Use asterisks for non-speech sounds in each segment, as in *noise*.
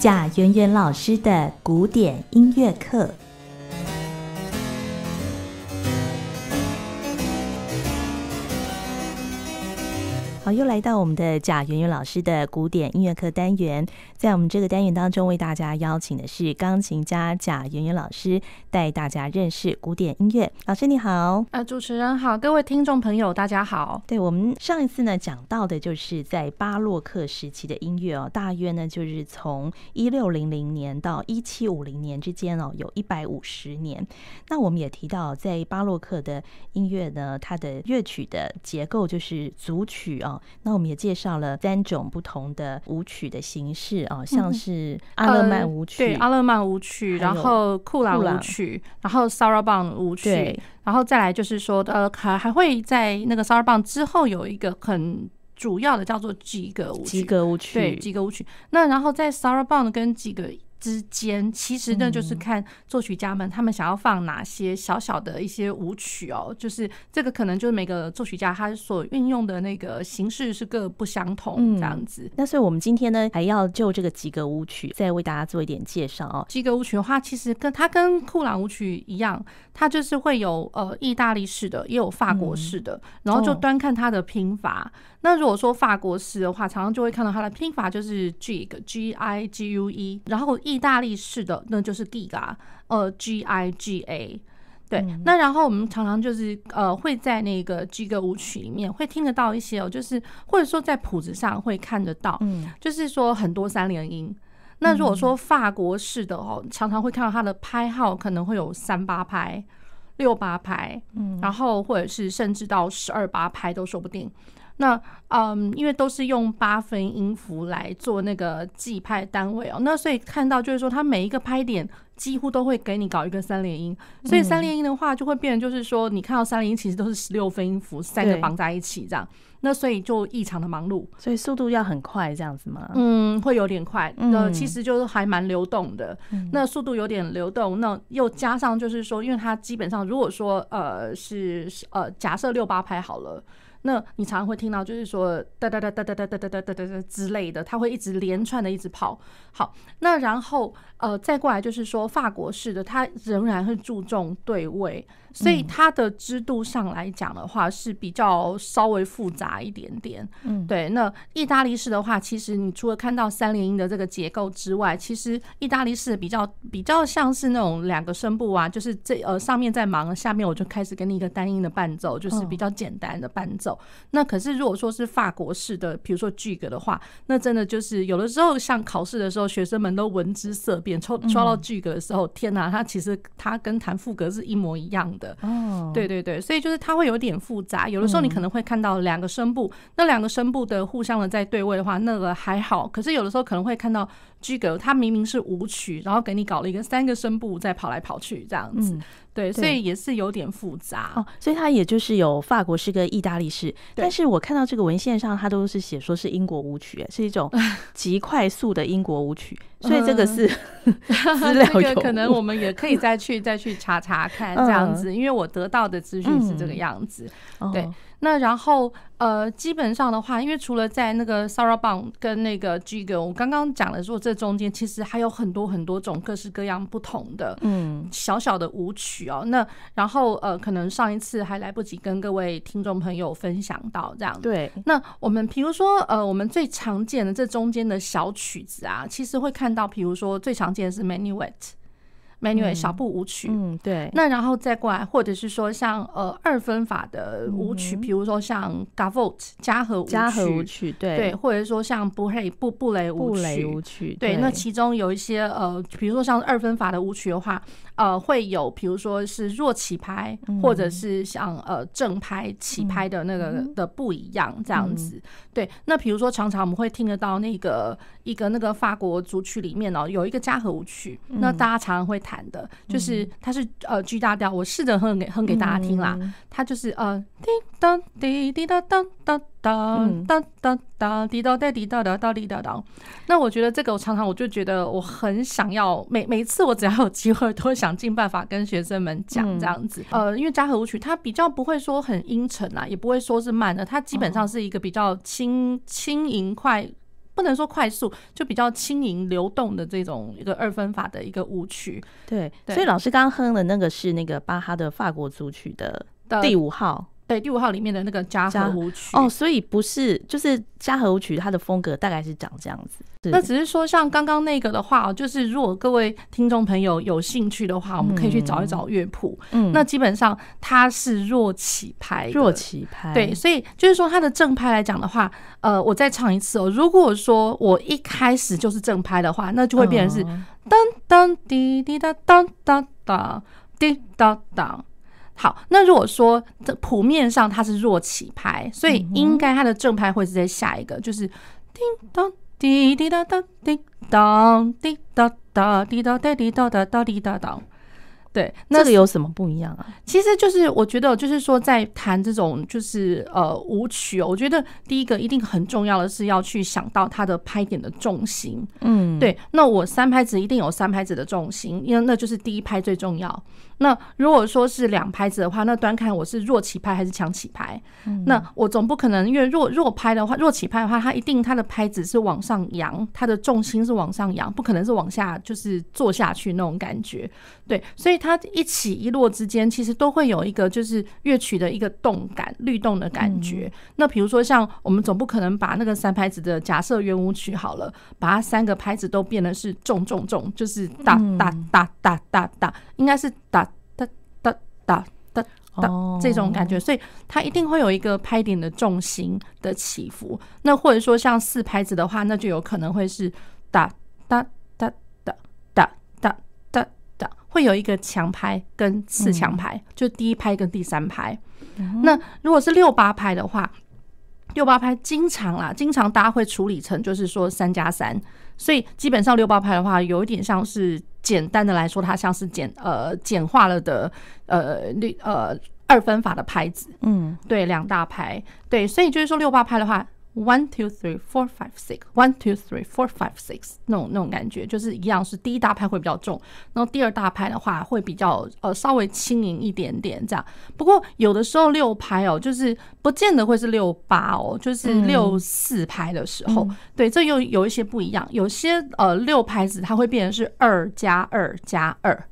贾圆圆老师的古典音乐课。好，又来到我们的贾圆圆老师的古典音乐课单元。在我们这个单元当中，为大家邀请的是钢琴家贾圆圆老师，带大家认识古典音乐。老师你好，呃，主持人好，各位听众朋友大家好。对，我们上一次呢讲到的就是在巴洛克时期的音乐哦，大约呢就是从一六零零年到一七五零年之间哦，有一百五十年。那我们也提到，在巴洛克的音乐呢，它的乐曲的结构就是组曲哦。那我们也介绍了三种不同的舞曲的形式啊，像是阿勒曼舞曲，对，阿勒曼舞曲，然后库朗舞曲，然后 Sarabande 舞曲，然后再来就是说，呃，还还会在那个 Sarabande 之后有一个很主要的叫做几个舞曲，对，几个舞曲。那然后在 Sarabande 跟吉格之间，其实呢，就是看作曲家们他们想要放哪些小小的一些舞曲哦，就是这个可能就是每个作曲家他所运用的那个形式是各不相同这样子。嗯、那所以我们今天呢，还要就这个吉格舞曲再为大家做一点介绍哦。吉格舞曲的话，其实跟它跟库朗舞曲一样，它就是会有呃意大利式的，也有法国式的，然后就端看它的拼法。那如果说法国式的话，常常就会看到它的拼法就是 Gigue G I G U E，然后意大利式的那就是 Giga，呃 G I G A，对。嗯、那然后我们常常就是呃会在那个 Gigue 舞曲里面会听得到一些哦，就是或者说在谱子上会看得到，嗯，就是说很多三连音。那如果说法国式的哦，常常会看到它的拍号可能会有三八拍、六八拍，嗯，然后或者是甚至到十二八拍都说不定。那嗯，因为都是用八分音符来做那个记拍单位哦，那所以看到就是说，它每一个拍点几乎都会给你搞一个三连音，所以三连音的话就会变成就是说，你看到三连音其实都是十六分音符，三个绑在一起这样，那所以就异常的忙碌，所以速度要很快这样子吗？嗯，会有点快，那其实就是还蛮流动的，那速度有点流动，那又加上就是说，因为它基本上如果说呃是呃假设六八拍好了。那你常常会听到，就是说哒哒哒哒哒哒哒哒哒哒哒之类的，它会一直连串的一直跑。好，那然后呃再过来就是说法国式的，它仍然会注重对位。所以它的制度上来讲的话是比较稍微复杂一点点，嗯，对。那意大利式的话，其实你除了看到三连音的这个结构之外，其实意大利式比较比较像是那种两个声部啊，就是这呃上面在忙，下面我就开始给你一个单音的伴奏，就是比较简单的伴奏。那可是如果说是法国式的，比如说 Gigue 的话，那真的就是有的时候像考试的时候，学生们都闻之色变，抽抓到 Gigue 的时候，天哪，它其实它跟弹副格是一模一样的。哦，对对对，所以就是它会有点复杂，有的时候你可能会看到两个声部，那两个声部的互相的在对位的话，那个还好。可是有的时候可能会看到 Gigue，它明明是舞曲，然后给你搞了一个三个声部在跑来跑去这样子。对，所以也是有点复杂哦。所以它也就是有法国式跟意大利式，但是我看到这个文献上，它都是写说是英国舞曲，是一种 *laughs* 极快速的英国舞曲。所以这个是 *laughs* 资料有，这个可能我们也可以再去再去查查看这样子，因为我得到的资讯是这个样子。对，那然后呃，基本上的话，因为除了在那个 Sarabande 跟那个 Gigue，我刚刚讲的说这中间其实还有很多很多种各式各样不同的嗯小小的舞曲哦。那然后呃，可能上一次还来不及跟各位听众朋友分享到这样。对，那我们比如说呃，我们最常见的这中间的小曲子啊，其实会看。到，比如说最常见的是 Menuet，Menuet 小步舞曲，嗯，对。那然后再过来，或者是说像呃二分法的舞曲，比如说像 Gavotte 加和舞曲，加和舞曲，对对，或者说像布黑布布雷舞曲，舞曲，对。那其中有一些呃，比如说像二分法的舞曲的话。呃，会有比如说是弱起拍，或者是像呃正拍起拍的那个的不一样这样子。对，那比如说常常我们会听得到那个一个那个法国组曲里面哦，有一个加和舞曲，那大家常常会弹的，就是它是呃 G 大调，我试着哼给哼给大家听啦，它就是呃滴答滴滴答当当。哒哒哒哒滴答哒滴答哒哒滴答哒。那我觉得这个，我常常我就觉得我很想要，每每次我只要有机会，都会想尽办法跟学生们讲这样子。呃，因为嘉禾舞曲它比较不会说很阴沉啊，也不会说是慢的，它基本上是一个比较轻轻盈快。不能说快速，就比较轻盈流动的这种一个二分法的一个舞曲。对，对所以老师刚刚哼的那个是那个巴哈的法国组曲的第五号。对，第五号里面的那个嘉禾舞曲哦，所以不是就是嘉禾舞曲，它的风格大概是长这样子。那只是说，像刚刚那个的话，就是如果各位听众朋友有兴趣的话，我们可以去找一找乐谱。嗯，那基本上它是弱起拍，弱起拍。对，所以就是说它的正拍来讲的话，呃，我再唱一次哦。如果说我一开始就是正拍的话，那就会变成是当当滴滴答当当当滴答当。好，那如果说这谱面上它是弱起拍，所以应该它的正拍会是在下一个，就是叮当滴滴答答叮当滴答答滴答答滴答答答滴答当。对，那个有什么不一样啊？其实就是我觉得，就是说在弹这种就是呃舞曲，我觉得第一个一定很重要的是要去想到它的拍点的重心。嗯，对。那我三拍子一定有三拍子的重心，因为那就是第一拍最重要。那如果说是两拍子的话，那端看我是弱起拍还是强起拍。那我总不可能因为弱弱拍的话，弱起拍的话，它一定它的拍子是往上扬，它的重心是往上扬，不可能是往下就是坐下去那种感觉。对，所以它。一起一落之间，其实都会有一个就是乐曲的一个动感、律动的感觉。那比如说，像我们总不可能把那个三拍子的假设圆舞曲好了，把它三个拍子都变得是重重重，就是哒哒哒哒哒哒，应该是哒哒哒哒这种感觉。所以它一定会有一个拍点的重心的起伏。那或者说像四拍子的话，那就有可能会是哒哒哒哒哒哒哒哒。会有一个强拍跟次强拍，就第一拍跟第三拍。那如果是六八拍的话，六八拍经常啦，经常大家会处理成就是说三加三，所以基本上六八拍的话，有一点像是简单的来说，它像是简呃简化了的呃六呃二分法的拍子。嗯，对，两大拍，对，所以就是说六八拍的话。One two three four five six, one two three four five six，那种那种感觉就是一样，是第一大拍会比较重，然后第二大拍的话会比较呃稍微轻盈一点点这样。不过有的时候六拍哦，就是不见得会是六八哦，就是六四拍的时候，对，这又有一些不一样。有些呃六拍子它会变成是二加二加二。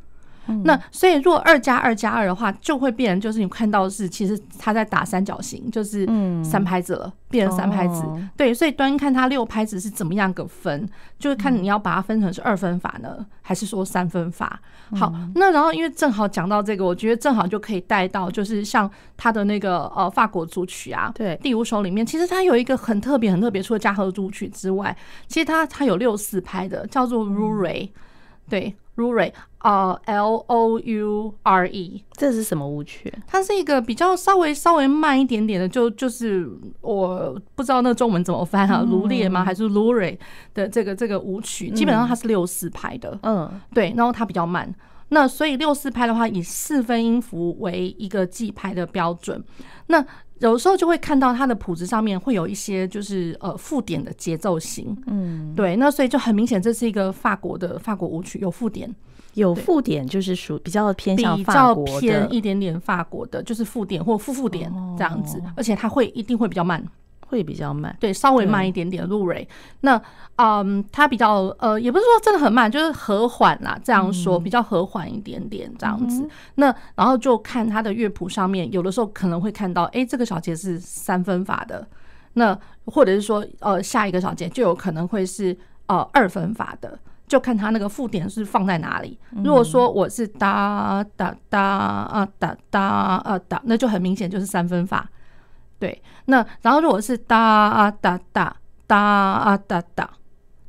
那所以，如果二加二加二的话，就会变成就是你看到的是，其实他在打三角形，就是三拍子了，变成三拍子。对，所以端看他六拍子是怎么样个分，就是看你要把它分成是二分法呢，还是说三分法。好，那然后因为正好讲到这个，我觉得正好就可以带到，就是像他的那个呃法国组曲啊，对，第五首里面，其实它有一个很特别很特别，除了加和组曲之外，其实它它有六四拍的，叫做 Roure，对。Loure 啊，L O U R E，这是什么舞曲？它是一个比较稍微稍微慢一点点的，就就是我不知道那中文怎么翻啊，卢列吗？还是 Loure 的这个这个舞曲？基本上它是六四拍的，嗯，对，然后它比较慢。那所以六四拍的话，以四分音符为一个记拍的标准。那有时候就会看到它的谱子上面会有一些就是呃附点的节奏型，嗯，对，那所以就很明显这是一一个法国的法国舞曲，有附点，有附点就是属比较偏向法国的，比较偏一点点法国的，就是附点或附附点这样子，而且它会一定会比较慢。会比较慢，对，稍微慢一点点。路蕊，那嗯，它比较呃，也不是说真的很慢，就是和缓啦。这样说比较和缓一点点这样子。那然后就看它的乐谱上面，有的时候可能会看到，哎，这个小节是三分法的。那或者是说，呃，下一个小节就有可能会是呃二分法的，就看他那个附点是放在哪里。如果说我是哒哒哒啊哒哒啊哒，那就很明显就是三分法。对，那然后如果是哒啊哒哒哒啊哒哒。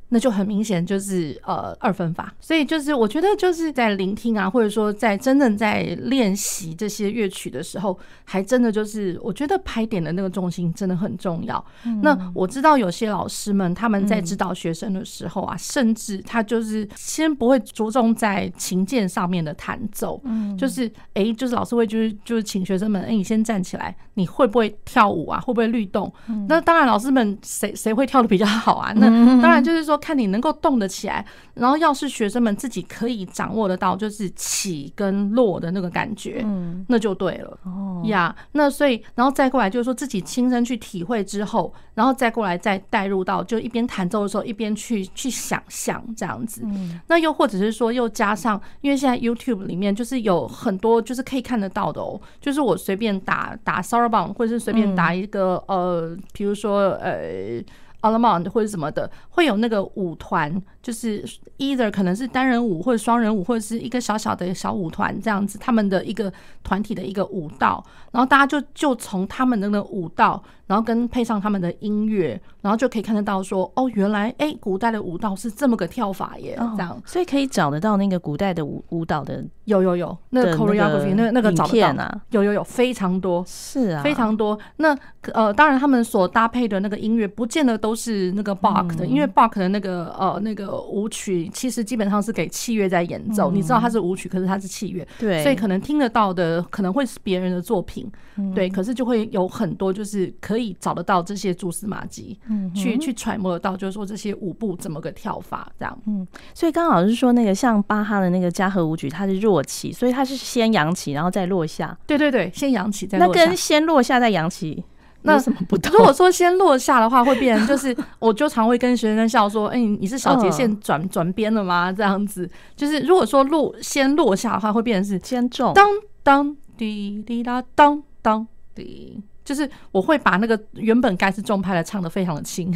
那就很明显就是呃二分法，所以就是我觉得就是在聆听啊，或者说在真正在练习这些乐曲的时候，还真的就是我觉得拍点的那个重心真的很重要。那我知道有些老师们他们在指导学生的时候啊，甚至他就是先不会着重在琴键上面的弹奏，嗯就是哎，就是老师会就是就是请学生们，哎，你先站起来，你会不会跳舞啊？会不会律动？那当然，老师们谁谁会跳的比较好啊？那当然就是说。说看你能够动得起来，然后要是学生们自己可以掌握得到，就是起跟落的那个感觉，嗯，那就对了。哦呀，那所以然后再过来就是说自己亲身去体会之后，然后再过来再带入到就一边弹奏的时候一边去去想象这样子。嗯，那又或者是说又加上，因为现在 YouTube 里面就是有很多就是可以看得到的哦，就是我随便打打 Sarabande 或者是随便打一个呃，比如说呃。奥拉蒙或者什么的，会有那个舞团，就是 either 可能是单人舞或者双人舞，或者是一个小小的小舞团这样子，他们的一个团体的一个舞蹈，然后大家就就从他们的那个舞蹈。然后跟配上他们的音乐，然后就可以看得到说，哦，原来哎，古代的舞蹈是这么个跳法耶，这样，所以可以找得到那个古代的舞舞蹈的，有有有，那个 choreography 那那个照片啊，有有有非常多，是啊，非常多。那呃，当然他们所搭配的那个音乐，不见得都是那个 Bach 的，因为 Bach 的那个呃那个舞曲，其实基本上是给器乐在演奏。你知道它是舞曲，可是它是器乐，对，所以可能听得到的可能会是别人的作品，对，可是就会有很多就是可以。可以找得到这些蛛丝马迹，嗯，去去揣摩得到，就是说这些舞步怎么个跳法，这样，嗯，所以刚好是说那个像巴哈的那个嘉禾舞曲，它是弱起，所以它是先扬起，然后再落下，对对对，先扬起再落下。那跟先落下再扬起，那什么不同？如果说先落下的话，会变成就是，我就常会跟学生笑说，哎，你是小节线转转边了吗？这样子，就是如果说落先落下的话，会变成是先重，当当滴滴答当当滴。就是我会把那个原本该是重拍的唱的非常的轻，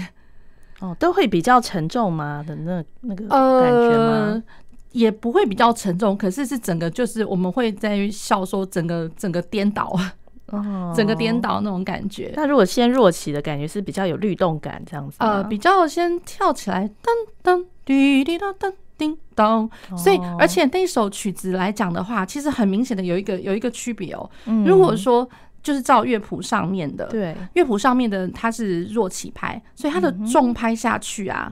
哦，都会比较沉重吗？的那那个感觉吗？呃，也不会比较沉重，可是是整个就是我们会在于笑说整个整个颠倒，哦，整个颠倒那种感觉。那如果先弱起的感觉是比较有律动感这样子，呃，比较先跳起来，噔噔滴滴答噔叮咚，所以而且那首曲子来讲的话，其实很明显的有一个有一个区别哦。如果说就是照乐谱上面的，对，乐谱上面的它是弱起拍，所以它的重拍下去啊。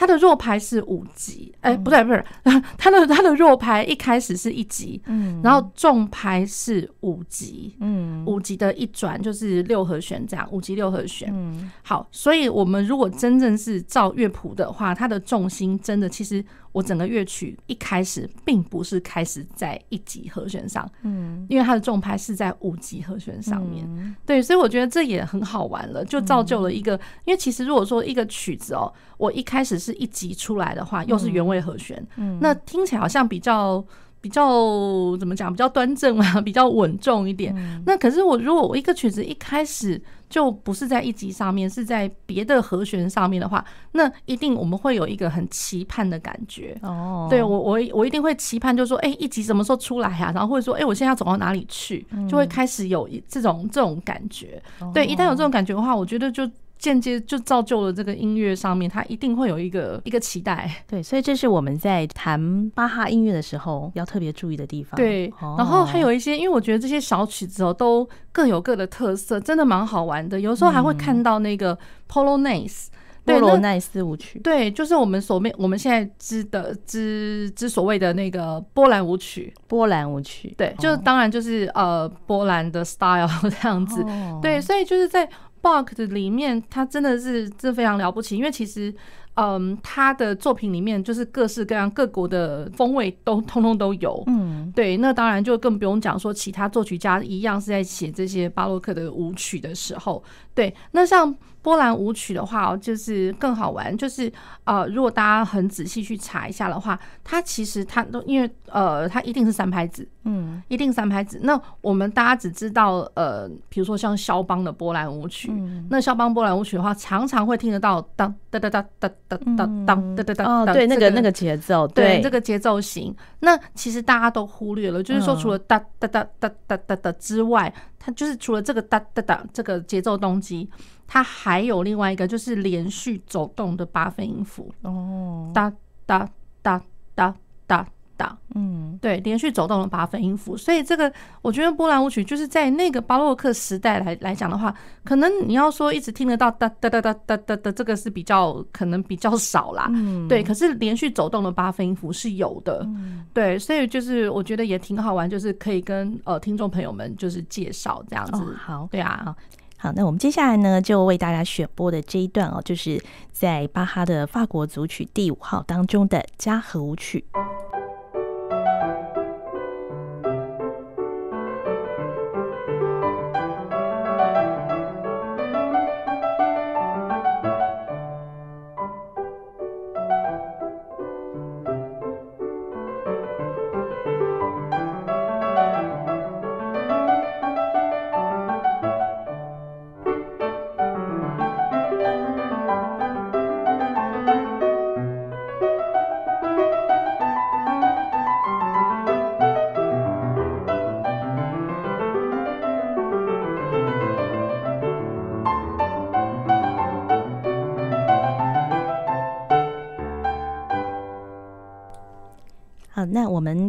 它的弱拍是五级，哎，不对，不是，*laughs* 它的它的弱拍一开始是一级，嗯，然后重拍是五级，嗯，五级的一转就是六和弦这样，五级六和弦，嗯，好，所以我们如果真正是照乐谱的话，它的重心真的其实我整个乐曲一开始并不是开始在一级和弦上，嗯，因为它的重拍是在五级和弦上面，对，所以我觉得这也很好玩了，就造就了一个，因为其实如果说一个曲子哦，我一开始是。是一级出来的话，又是原位和弦，嗯，嗯，那听起来好像比较比较怎么讲，比较端正嘛，*laughs* 比较稳重一点。嗯、那可是我如果我一个曲子一开始就不是在一级上面，是在别的和弦上面的话，那一定我们会有一个很期盼的感觉。哦，对我我我一定会期盼，就是说，哎、欸，一级什么时候出来啊？然后或者说，哎、欸，我现在要走到哪里去？就会开始有这种这种感觉。对，一旦有这种感觉的话，我觉得就。间接就造就了这个音乐上面，它一定会有一个一个期待。对，所以这是我们在弹巴哈音乐的时候要特别注意的地方。对，然后还有一些，因为我觉得这些小曲子哦，都各有各的特色，真的蛮好玩的。有时候还会看到那个 Polonaise，波罗奈斯舞曲。对，就是我们所面我们现在知的知之所谓的那个波兰舞曲。波兰舞曲，对，就当然就是呃波兰的 style 这样子。对，所以就是在。里面，他真的是这非常了不起，因为其实，嗯，他的作品里面就是各式各样各国的风味都 *laughs* 通通都有。嗯，对，那当然就更不用讲说其他作曲家一样是在写这些巴洛克的舞曲的时候，对，那像。波兰舞曲的话，就是更好玩。就是呃，如果大家很仔细去查一下的话，它其实它都因为呃，它一定是三拍子，嗯，一定三拍子。那我们大家只知道呃，比如说像肖邦的波兰舞曲，那肖邦波兰舞曲的话，常常会听得到当哒哒哒哒哒哒当哒哒。哒哦，对，那个那个节奏，对，这个节奏型。那其实大家都忽略了，就是说除了哒哒哒哒哒哒哒之外，它就是除了这个哒哒哒这个节奏动机。它还有另外一个，就是连续走动的八分音符哦，哒哒哒哒哒哒，嗯，对，连续走动的八分音符。所以这个我觉得波兰舞曲就是在那个巴洛克时代来来讲的话，可能你要说一直听得到哒哒哒哒哒哒哒这个是比较可能比较少啦，嗯，对。可是连续走动的八分音符是有的，对。所以就是我觉得也挺好玩，就是可以跟呃听众朋友们就是介绍这样子，好，对啊。好，那我们接下来呢，就为大家选播的这一段哦，就是在巴哈的法国组曲第五号当中的加和舞曲。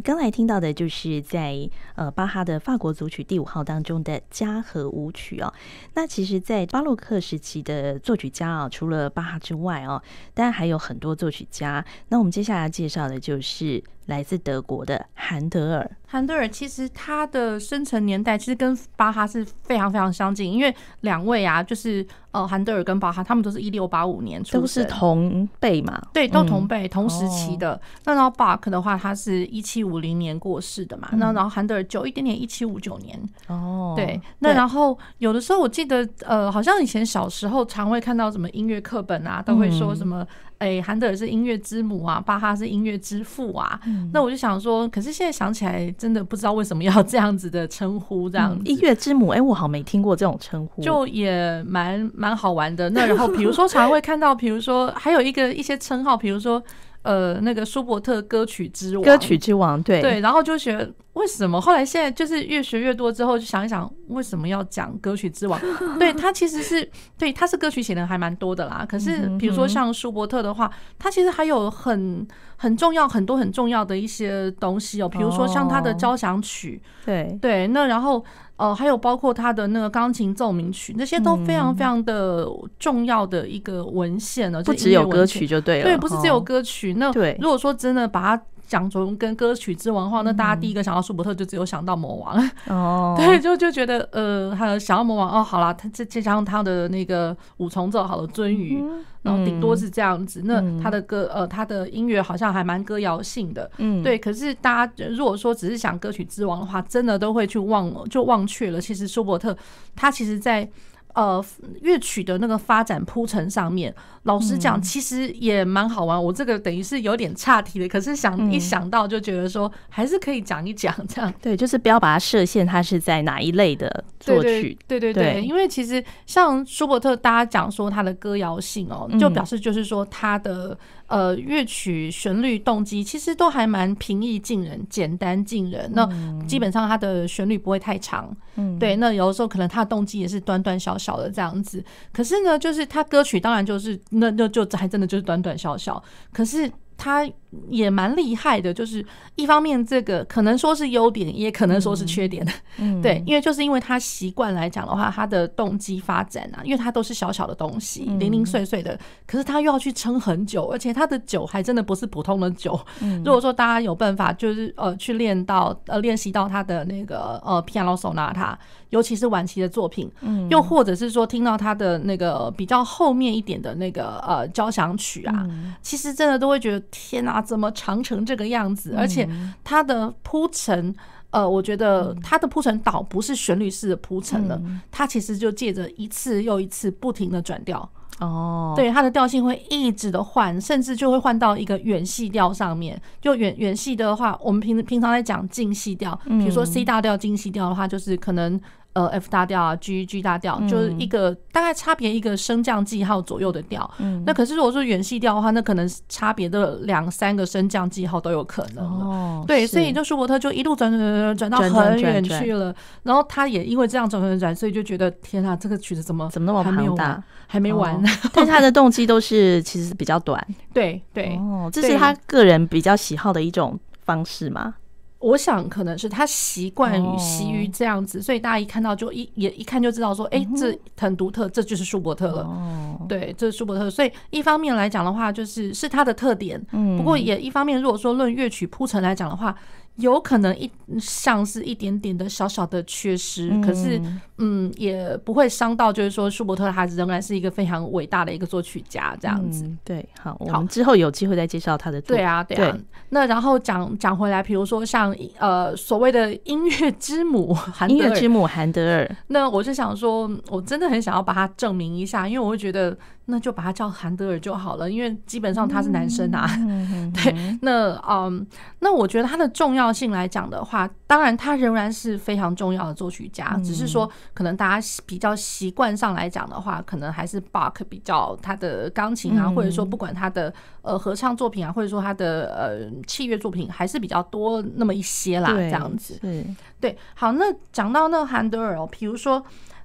刚才听到的就是在呃巴哈的法国组曲第五号当中的家和舞曲哦。那其实，在巴洛克时期的作曲家啊，除了巴哈之外哦，当然还有很多作曲家。那我们接下来介绍的就是来自德国的韩德尔。韩德尔其实他的生成年代其实跟巴哈是非常非常相近，因为两位啊，就是呃韩德尔跟巴哈，他们都是一六八五年出生，都是同辈嘛，对，都同辈、嗯、同时期的。哦、那然后巴克的话，他是一七五零年过世的嘛，那、嗯、然后韩德尔久一点点，一七五九年。哦，对，那然后有的时候我记得，呃，好像以前小时候常会看到什么音乐课本啊，都会说什么。嗯哎，韩德尔是音乐之母啊，巴哈是音乐之父啊。嗯、那我就想说，可是现在想起来，真的不知道为什么要这样子的称呼，这样音乐之母。哎，我好像没听过这种称呼，就也蛮蛮好玩的。那然后，比如说常会看到，比如说还有一个一些称号，比如说。呃，那个舒伯特歌曲之王，歌曲之王，对对，然后就觉得为什么？后来现在就是越学越多之后，就想一想为什么要讲歌曲之王？*laughs* 对，他其实是对，他是歌曲写的还蛮多的啦。可是比如说像舒伯特的话，他其实还有很很重要很多很重要的一些东西哦，比如说像他的交响曲，对对，那然后。呃，还有包括他的那个钢琴奏鸣曲，那些都非常非常的重要的一个文献呢。不只有歌曲就对了，对，不是只有歌曲。那如果说真的把它讲中跟歌曲之王的话，那大家第一个想到舒伯特就只有想到魔王。哦，*laughs* 对，就就觉得呃，还有想到魔王哦，好了，他再加上他的那个五重奏，好了，鳟鱼。然后顶多是这样子，那他的歌呃，他的音乐好像还蛮歌谣性的，嗯，对。可是大家如果说只是想歌曲之王的话，真的都会去忘就忘却了。其实舒伯特他其实在。呃，乐曲的那个发展铺陈上面，老实讲，其实也蛮好玩。我这个等于是有点岔题的，可是想一想到就觉得说，还是可以讲一讲这样。*laughs* 对，就是不要把它设限，它是在哪一类的作曲。对对对，因为其实像舒伯特，大家讲说他的歌谣性哦，就表示就是说他的。呃，乐曲旋律动机其实都还蛮平易近人、简单近人。那基本上他的旋律不会太长，嗯，对。那有的时候可能他的动机也是短短小小的这样子。可是呢，就是他歌曲当然就是那那就还真的就是短短小小。可是。他也蛮厉害的，就是一方面这个可能说是优点，也可能说是缺点。嗯，对，因为就是因为他习惯来讲的话，他的动机发展啊，因为他都是小小的东西，零零碎碎的，可是他又要去撑很久，而且他的酒还真的不是普通的酒。如果说大家有办法，就是呃去练到呃练习到他的那个呃 Piano Sonata，尤其是晚期的作品，嗯又或者是说听到他的那个比较后面一点的那个呃交响曲啊，其实真的都会觉得。天哪，怎么长成这个样子？而且它的铺陈，呃，我觉得它的铺陈倒不是旋律式的铺陈了，它其实就借着一次又一次不停的转调。哦，对，它的调性会一直的换，甚至就会换到一个远细调上面。就远远细的话，我们平平常在讲近细调，比如说 C 大调近细调的话，就是可能。呃，F 大调啊，G G 大调，就是一个大概差别一个升降记号左右的调。嗯，那可是如果说远系调的话，那可能差别的两三个升降记号都有可能。哦，对，所以就舒伯特就一路转转转转到很远去了。然后他也因为这样转转转，所以就觉得天啊，这个曲子怎么怎么那么庞大，还没完。但是他的动机都是其实比较短。对对哦，这是他个人比较喜好的一种方式吗？我想可能是他习惯于习于这样子，所以大家一看到就一也一看就知道说，哎，这很独特，这就是舒伯特了。对，这是舒伯特。所以一方面来讲的话，就是是他的特点。不过也一方面，如果说论乐曲铺陈来讲的话，有可能一像是一点点的小小的缺失，嗯、可是嗯，也不会伤到，就是说舒伯特他仍然是一个非常伟大的一个作曲家，这样子。嗯、对，好，我们之后有机会再介绍他的作。对啊，对啊。对那然后讲讲回来，比如说像呃所谓的音乐之母韩音乐之母韩德尔，那我就想说，我真的很想要把它证明一下，因为我会觉得。那就把他叫韩德尔就好了，因为基本上他是男生啊。*laughs* 嗯、对，那嗯，那我觉得他的重要性来讲的话，当然他仍然是非常重要的作曲家，嗯、只是说可能大家比较习惯上来讲的话，可能还是巴克比较他的钢琴啊，嗯、或者说不管他的呃合唱作品啊，或者说他的呃器乐作品还是比较多那么一些啦，这样子。对，对，好，那讲到那个韩德尔哦，比如说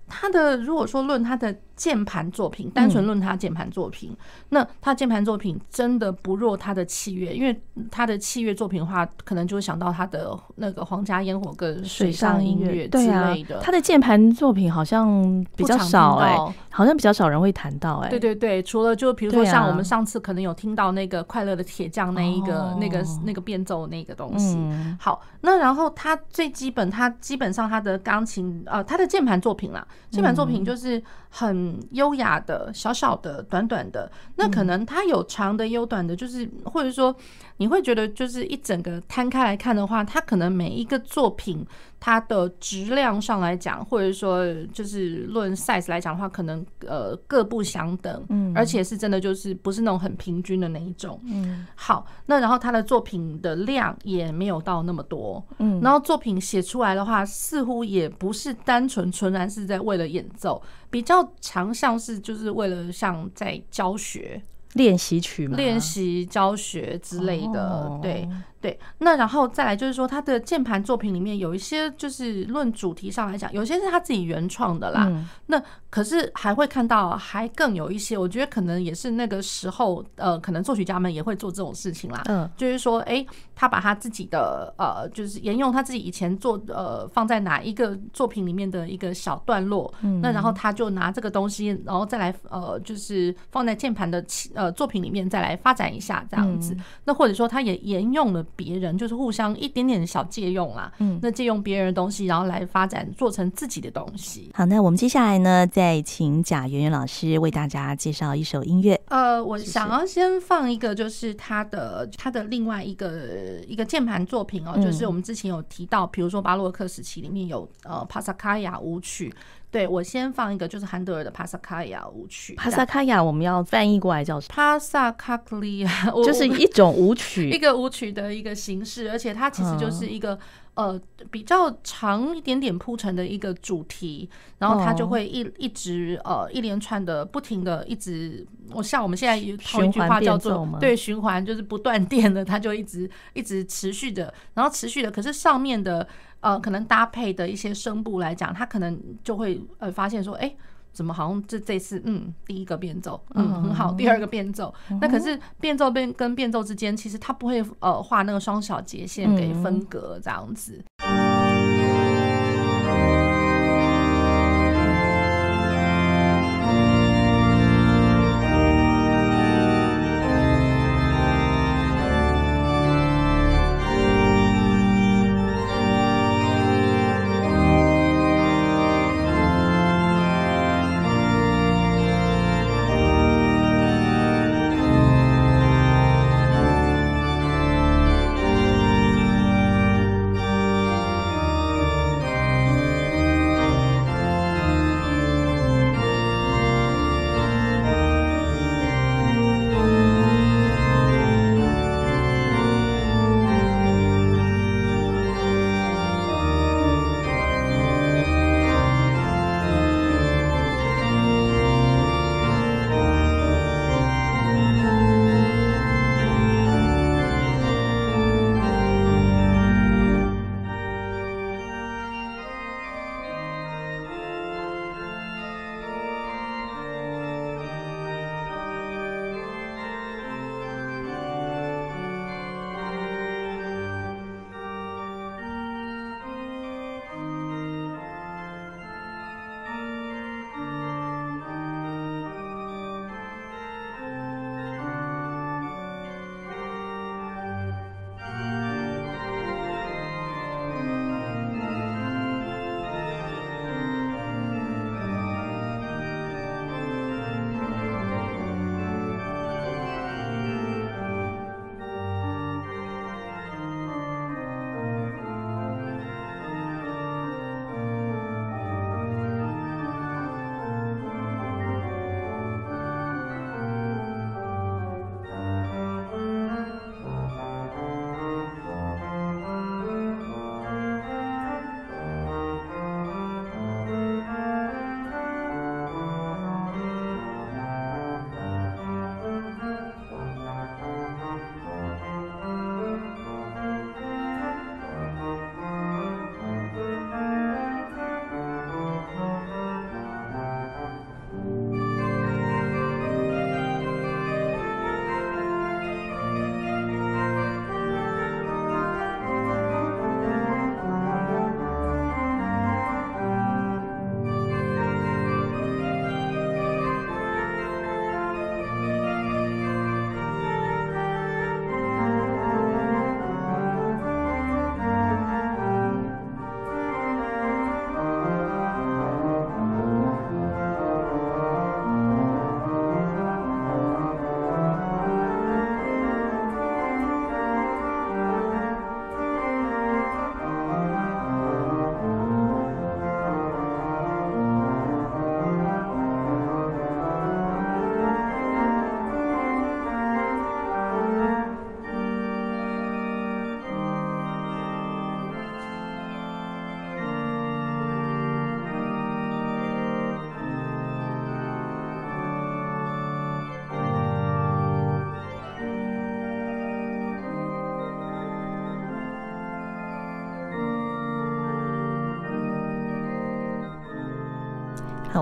他的，如果说论他的。键盘作品，单纯论他键盘作品，嗯、那他键盘作品真的不弱他的器乐，因为他的器乐作品的话，可能就会想到他的那个皇家烟火跟水上音乐之类的。啊、他的键盘作品好像比较少哎、欸，好像比较少人会谈到哎、欸。对对对，除了就比如说像我们上次可能有听到那个快乐的铁匠那一个、啊、那个那个变奏那个东西。嗯、好，那然后他最基本，他基本上他的钢琴呃，他的键盘作品啦，键盘作品就是很。嗯，优雅的，小小的，短短的，那可能它有长的，有短的，就是或者说你会觉得，就是一整个摊开来看的话，它可能每一个作品。它的质量上来讲，或者说就是论 size 来讲的话，可能呃各不相等，嗯，而且是真的就是不是那种很平均的那一种，嗯，好，那然后他的作品的量也没有到那么多，嗯，然后作品写出来的话，似乎也不是单纯纯然是在为了演奏，比较常像是就是为了像在教学练习曲吗，练习教学之类的，对。对，那然后再来就是说，他的键盘作品里面有一些，就是论主题上来讲，有些是他自己原创的啦。嗯、那可是还会看到，还更有一些，我觉得可能也是那个时候，呃，可能作曲家们也会做这种事情啦。嗯，就是说，哎，他把他自己的呃，就是沿用他自己以前做呃，放在哪一个作品里面的一个小段落，嗯，那然后他就拿这个东西，然后再来呃，就是放在键盘的呃作品里面再来发展一下这样子。嗯、那或者说，他也沿用了。别人就是互相一点点小借用啦，嗯，那借用别人的东西，然后来发展做成自己的东西。好，那我们接下来呢，再请贾圆圆老师为大家介绍一首音乐。呃，我想要先放一个，就是他的他的另外一个一个键盘作品哦，就是我们之前有提到，比如说巴洛克时期里面有呃帕萨卡亚舞曲。对，我先放一个，就是韩德尔的帕萨卡亚舞曲。帕萨卡亚我们要翻译过来叫？帕萨卡克利亚，就是一种舞曲，*laughs* 一个舞曲的一个形式，而且它其实就是一个、嗯、呃比较长一点点铺陈的一个主题，然后它就会一一直呃一连串的不停的一直，我像我们现在有一句话叫做对循环，就是不断电的，它就一直一直持续的，然后持续的，可是上面的。呃，可能搭配的一些声部来讲，它可能就会呃发现说，哎、欸，怎么好像这这次嗯第一个变奏嗯很好，第二个变奏，那可是变奏变跟变奏之间，其实它不会呃画那个双小节线给分隔这样子。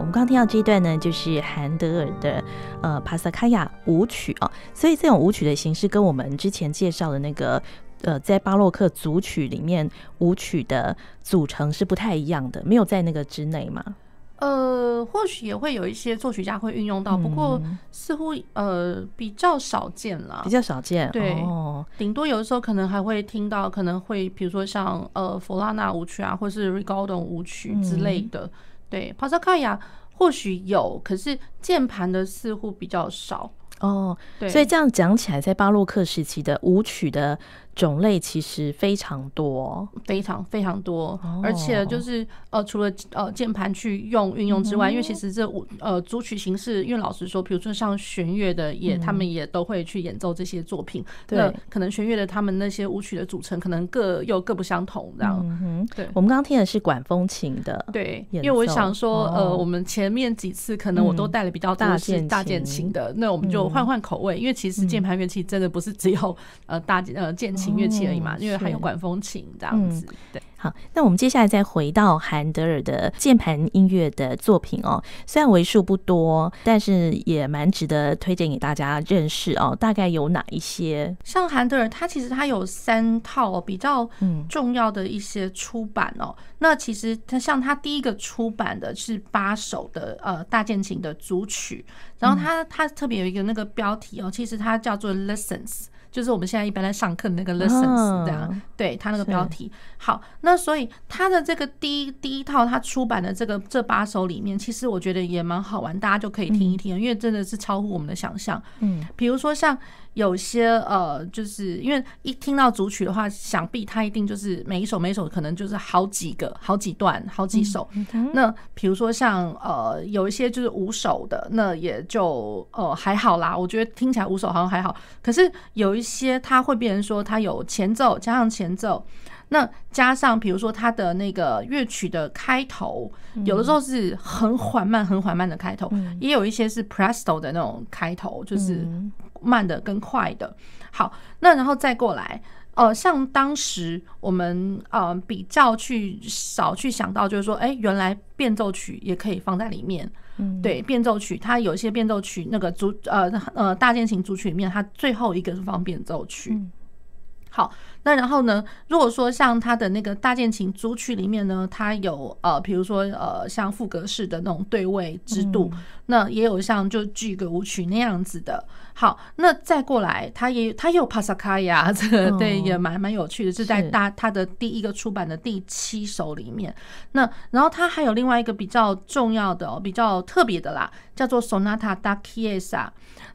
我们刚刚听到这一段呢，就是韩德尔的呃帕萨卡亚舞曲哦，所以这种舞曲的形式跟我们之前介绍的那个呃在巴洛克组曲里面舞曲的组成是不太一样的，没有在那个之内吗？呃，或许也会有一些作曲家会运用到，不过似乎呃比较少见了，比较少见。对，哦，顶多有的时候可能还会听到，可能会比如说像呃弗拉纳舞曲啊，或是 Rigaudon 舞曲之类的。嗯对，帕萨卡亚或许有，可是键盘的似乎比较少哦。对，所以这样讲起来，在巴洛克时期的舞曲的。种类其实非常多，非常非常多，而且就是呃，除了呃键盘去用运用之外，因为其实这舞呃组曲形式，因为老实说，比如说像弦乐的也，他们也都会去演奏这些作品。对，可能弦乐的他们那些舞曲的组成，可能各又各不相同，这样。嗯对，我们刚刚听的是管风琴的，对，因为我想说，呃，我们前面几次可能我都带了比较大件大键琴的，那我们就换换口味，因为其实键盘乐器真的不是只有呃大呃键。琴乐器而已嘛，因为还有管风琴这样子。对，好，那我们接下来再回到韩德尔的键盘音乐的作品哦，虽然为数不多，但是也蛮值得推荐给大家认识哦。大概有哪一些？像韩德尔，他其实他有三套比较重要的一些出版哦。那其实他像他第一个出版的是八首的呃大键琴的组曲，然后他他特别有一个那个标题哦，其实它叫做 Lessons。就是我们现在一般在上课的那个 lessons 这样，对他那个标题。好，那所以他的这个第一第一套他出版的这个这八首里面，其实我觉得也蛮好玩，大家就可以听一听，因为真的是超乎我们的想象。嗯，比如说像。有些呃，就是因为一听到组曲的话，想必它一定就是每一首每一首可能就是好几个、好几段、好几首。那比如说像呃，有一些就是五首的，那也就呃还好啦。我觉得听起来五首好像还好，可是有一些它会变成说它有前奏加上前奏，那加上比如说它的那个乐曲的开头，有的时候是很缓慢、很缓慢的开头，也有一些是 presto 的那种开头，就是。慢的跟快的，好，那然后再过来，呃，像当时我们呃比较去少去想到，就是说，哎，原来变奏曲也可以放在里面，嗯，对，变奏曲它有一些变奏曲，那个主呃呃大键琴主曲里面，它最后一个是放变奏曲，好。那然后呢，如果说像他的那个大键琴组曲里面呢，它有呃，比如说呃，像赋格式的那种对位制度，那也有像就剧个舞曲那样子的。好，那再过来，它也它也有帕萨卡亚，这个对也蛮蛮有趣的，是在大它的第一个出版的第七首里面。那然后它还有另外一个比较重要的、比较特别的啦，叫做 Sonata da Chiesa。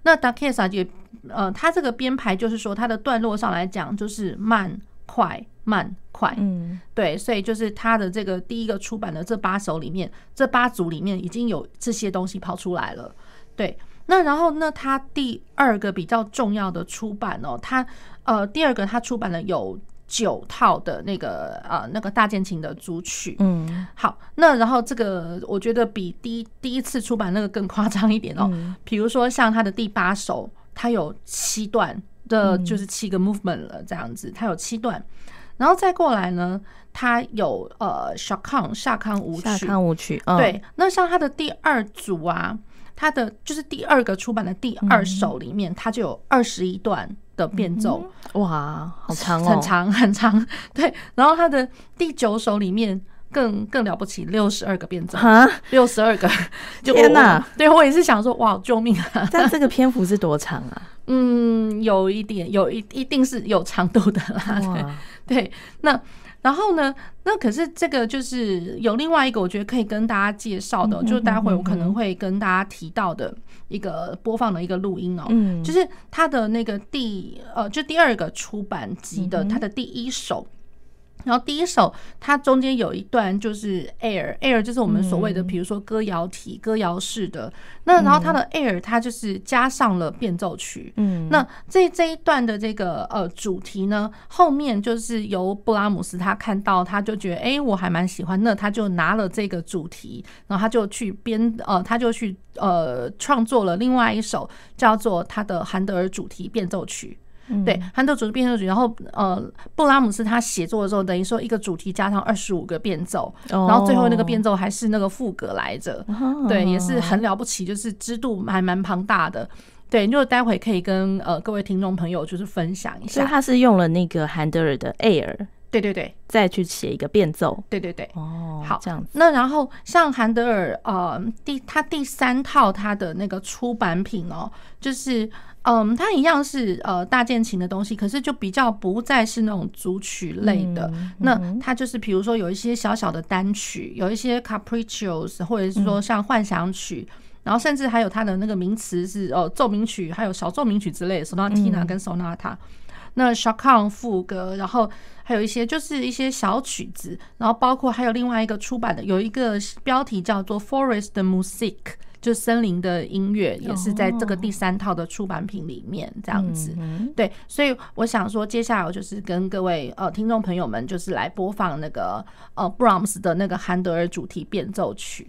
那 da Chiesa 也。呃，它这个编排就是说，它的段落上来讲就是慢快慢快，嗯，对，所以就是它的这个第一个出版的这八首里面，这八组里面已经有这些东西跑出来了，对。那然后那它第二个比较重要的出版哦，它呃第二个它出版了有九套的那个呃那个大键琴的组曲，嗯，好，那然后这个我觉得比第一第一次出版那个更夸张一点哦，比如说像他的第八首。它有七段的，就是七个 movement 了，这样子，它有七段，然后再过来呢，它有呃小康夏康舞曲，夏康舞曲，对，那像它的第二组啊，它的就是第二个出版的第二首里面，它就有二十一段的变奏，哇，好长哦，很长很长，*laughs* 对，然后它的第九首里面。更更了不起，六十二个变奏，*laughs* 六十二个，*laughs* 天哪！对，我也是想说，哇，救命啊！*laughs* 但这个篇幅是多长啊？嗯，有一点，有一一定是有长度的啦。对，对，那然后呢？那可是这个就是有另外一个，我觉得可以跟大家介绍的，就待会我可能会跟大家提到的一个播放的一个录音哦，嗯，就是他的那个第呃，就第二个出版集的他的第一首。然后第一首，它中间有一段就是 air，air 就是我们所谓的，比如说歌谣体、歌谣式的。那然后它的 air，它就是加上了变奏曲。嗯，那这这一段的这个呃主题呢，后面就是由布拉姆斯他看到，他就觉得哎，我还蛮喜欢，那他就拿了这个主题，然后他就去编呃，他就去呃创作了另外一首叫做他的韩德尔主题变奏曲。嗯、对，汉德尔主题变奏曲。然后呃，布拉姆斯他写作的时候，等于说一个主题加上二十五个变奏，哦、然后最后那个变奏还是那个副格来着。哦、对，也是很了不起，就是知度还蛮庞大的。对，就待会可以跟呃各位听众朋友就是分享一下。所以他是用了那个韩德尔的 Air。对对对，再去写一个变奏。对对对，哦，好，这样子。那然后像韩德尔，呃，第他第三套他的那个出版品哦，就是嗯，它一样是呃大键琴的东西，可是就比较不再是那种组曲类的。嗯、那它就是比如说有一些小小的单曲，有一些 capriccios，或者是说像幻想曲，嗯、然后甚至还有它的那个名词是哦奏鸣曲，还有小奏鸣曲之类的，sonatina 跟 sonata。那 chaconne 赋格，然后还有一些就是一些小曲子，然后包括还有另外一个出版的，有一个标题叫做 Forest Music，就森林的音乐，也是在这个第三套的出版品里面这样子。对，所以我想说，接下来我就是跟各位呃听众朋友们，就是来播放那个呃 Brahms 的那个韩德尔主题变奏曲。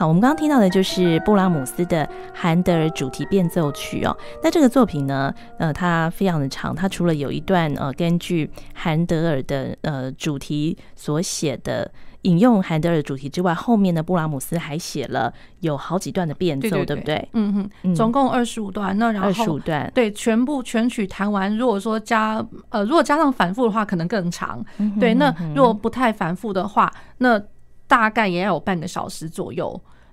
好，我们刚刚听到的就是布拉姆斯的韩德尔主题变奏曲哦。那这个作品呢，呃，它非常的长，它除了有一段呃根据韩德尔的呃主题所写的引用韩德尔主题之外，后面的布拉姆斯还写了有好几段的变奏，对，对，对，对不对？嗯哼，总共二十五段。那然后二十五段，对，全部全曲弹完，如果说加呃，如果加上反复的话，可能更长。嗯、哼对，那如果不太反复的话，那大概也要有半个小时左右。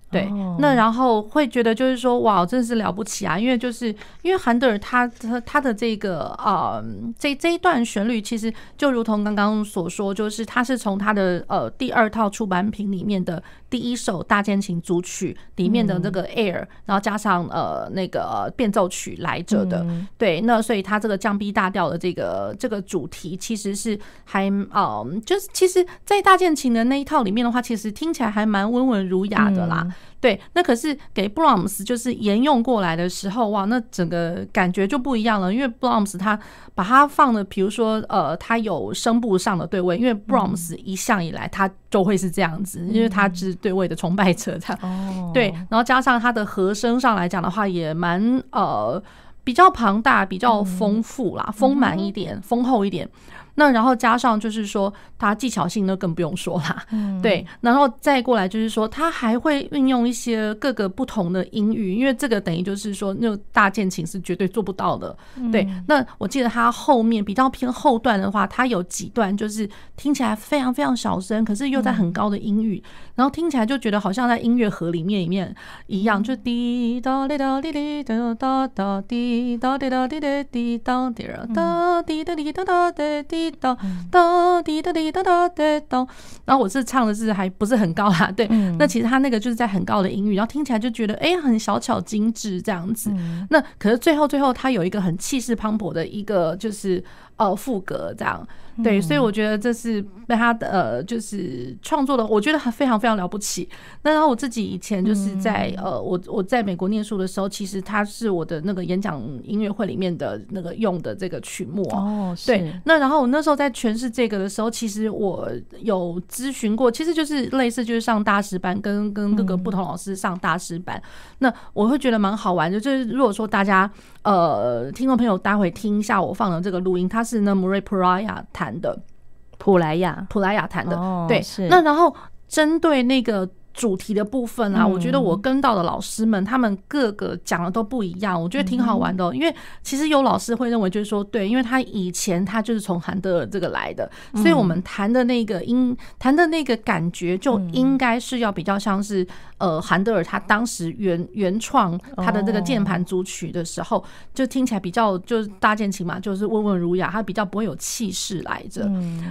对，哦、那然后会觉得就是说，哇，真的是了不起啊！因为就是因为韩德尔他他他的这个呃这这一段旋律，其实就如同刚刚所说，就是他是从他的呃第二套出版品里面的第一首大键琴组曲里面的这个 Air，、嗯、然后加上呃那个变奏曲来着的。嗯、对，那所以他这个降 B 大调的这个这个主题，其实是还嗯、呃，就是其实在大键琴的那一套里面的话，其实听起来还蛮温文儒雅的啦。嗯对，那可是给布朗姆斯就是沿用过来的时候，哇，那整个感觉就不一样了。因为布朗姆斯他把它放的，比如说呃，他有声部上的对位，因为布朗姆斯一向以来他就会是这样子，因为他是对位的崇拜者，这样。对，然后加上他的和声上来讲的话，也蛮呃比较庞大、比较丰富啦，丰满一点、丰厚一点。那然后加上就是说，它技巧性那更不用说啦，嗯、对，然后再过来就是说，它还会运用一些各个不同的音域，因为这个等于就是说，那种大键琴是绝对做不到的，对。那我记得它后面比较偏后段的话，它有几段就是听起来非常非常小声，可是又在很高的音域，然后听起来就觉得好像在音乐盒里面里面一样，就滴答滴答滴滴答答答滴答滴答滴答滴答滴答滴答滴答答滴滴。哒哒滴哒滴哒哒滴哒，然后我是唱的是还不是很高啦，对，那其实他那个就是在很高的音域，然后听起来就觉得哎很小巧精致这样子。那可是最后最后他有一个很气势磅礴的一个就是呃副歌这样。对，所以我觉得这是被他的呃，就是创作的，我觉得非常非常了不起。那然后我自己以前就是在呃，我我在美国念书的时候，其实他是我的那个演讲音乐会里面的那个用的这个曲目哦。对，那然后我那时候在诠释这个的时候，其实我有咨询过，其实就是类似就是上大师班，跟跟各个不同老师上大师班。那我会觉得蛮好玩的，就是如果说大家呃听众朋友待会听一下我放的这个录音，他是那 Murray Puraya 弹。弹的。普莱亚，普莱亚弹的，对，是。那然后针对那个。主题的部分啊，我觉得我跟到的老师们，他们各个讲的都不一样，我觉得挺好玩的喔。因为其实有老师会认为，就是说，对，因为他以前他就是从韩德尔这个来的，所以我们弹的那个音，弹的那个感觉就应该是要比较像是呃韩德尔他当时原原创他的这个键盘组曲的时候，就听起来比较就是大键琴嘛，就是温文儒雅，他比较不会有气势来着。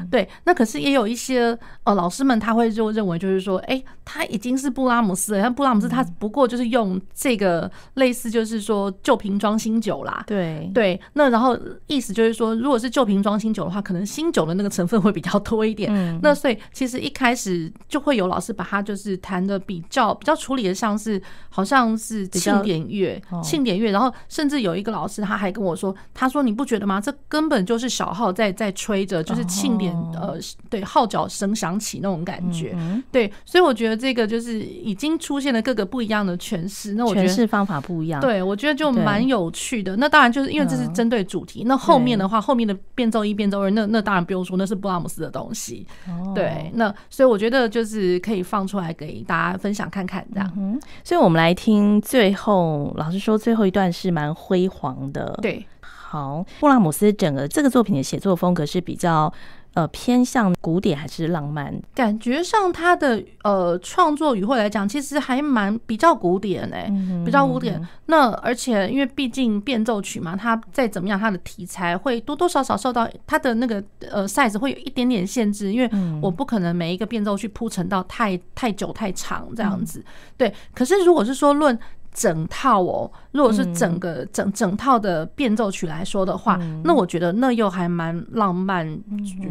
对，那可是也有一些呃老师们他会就认为就是说，哎，他。已经是布拉姆斯了，像布拉姆斯他不过就是用这个类似，就是说旧瓶装新酒啦。对对，那然后意思就是说，如果是旧瓶装新酒的话，可能新酒的那个成分会比较多一点。嗯，那所以其实一开始就会有老师把它就是弹的比较比较处理的像是好像是庆典乐，庆典乐。然后甚至有一个老师他还跟我说，他说你不觉得吗？这根本就是小号在在吹着，就是庆典呃对号角声响起那种感觉。对，所以我觉得这个。就是已经出现了各个不一样的诠释，那我觉得诠释方法不一样，对，我觉得就蛮有趣的。那当然就是因为这是针对主题，那后面的话，后面的变奏一、变奏二，那那当然不用说，那是布拉姆斯的东西。对，那所以我觉得就是可以放出来给大家分享看看这样。嗯，所以我们来听最后，老师说最后一段是蛮辉煌的。对，好，布拉姆斯整个这个作品的写作风格是比较。呃，偏向古典还是浪漫？感觉上他的呃创作语汇来讲，其实还蛮比较古典哎，比较古典。那而且因为毕竟变奏曲嘛，它再怎么样，它的题材会多多少少受到它的那个呃 size 会有一点点限制，因为我不可能每一个变奏去铺陈到太太久太长这样子。对，可是如果是说论。整套哦，如果是整个整整套的变奏曲来说的话，那我觉得那又还蛮浪漫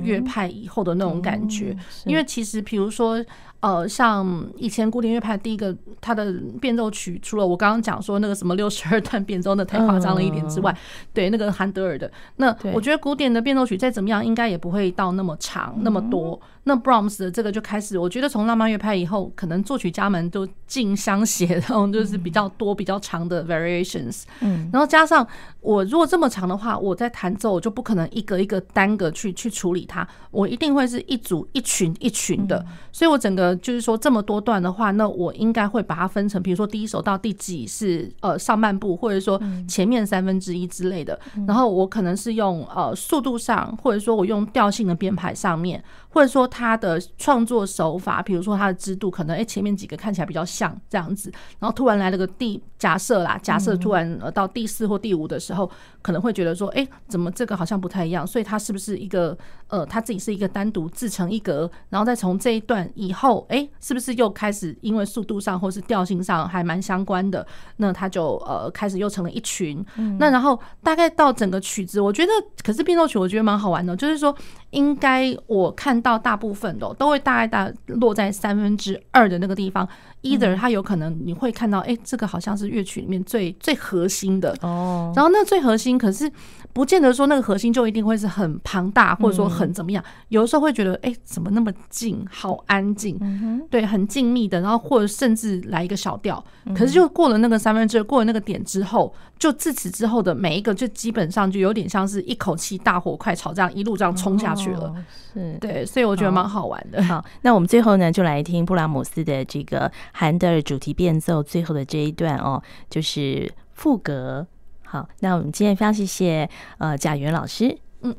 乐派以后的那种感觉，因为其实比如说。呃，像以前古典乐派第一个它的变奏曲，除了我刚刚讲说那个什么六十二段变奏，那太夸张了一点之外，对那个韩德尔的，那我觉得古典的变奏曲再怎么样，应该也不会到那么长那么多。那 Brahms 的这个就开始，我觉得从浪漫乐派以后，可能作曲家们都竞相写，然后就是比较多比较长的 variations。嗯，然后加上我如果这么长的话，我在弹奏我就不可能一个一个单个去去处理它，我一定会是一组一群一群的，所以我整个。呃，就是说这么多段的话，那我应该会把它分成，比如说第一首到第几是呃上半部，或者说前面三分之一之类的。然后我可能是用呃速度上，或者说我用调性的编排上面，或者说他的创作手法，比如说他的制度，可能哎前面几个看起来比较像这样子，然后突然来了个第假设啦，假设突然呃到第四或第五的时候，可能会觉得说，哎，怎么这个好像不太一样？所以他是不是一个呃他自己是一个单独自成一格，然后再从这一段以后，哎，是不是又开始因为速度上或是调性上还蛮相关的？那他就呃开始又成了一群。那然后大概到整个曲子，我觉得可是变奏曲，我觉得蛮好玩的，就是说应该我看到大部分的都会大概大落在三分之二的那个地方。Either 它有可能你会看到，哎，这个好像是乐曲里面最最核心的哦。然后那最核心，可是不见得说那个核心就一定会是很庞大，或者说很怎么样。有的时候会觉得，哎，怎么那么静，好安静，对，很静谧的。然后或者甚至来一个小调，可是就过了那个三分之二，过了那个点之后，就自此之后的每一个，就基本上就有点像是一口气大火快炒这样一路这样冲下去了。是对，所以我觉得蛮好玩的。好，那我们最后呢，就来听布拉姆斯的这个。韩德尔主题变奏最后的这一段哦，就是副格。好，那我们今天非常谢谢呃贾元老师，嗯。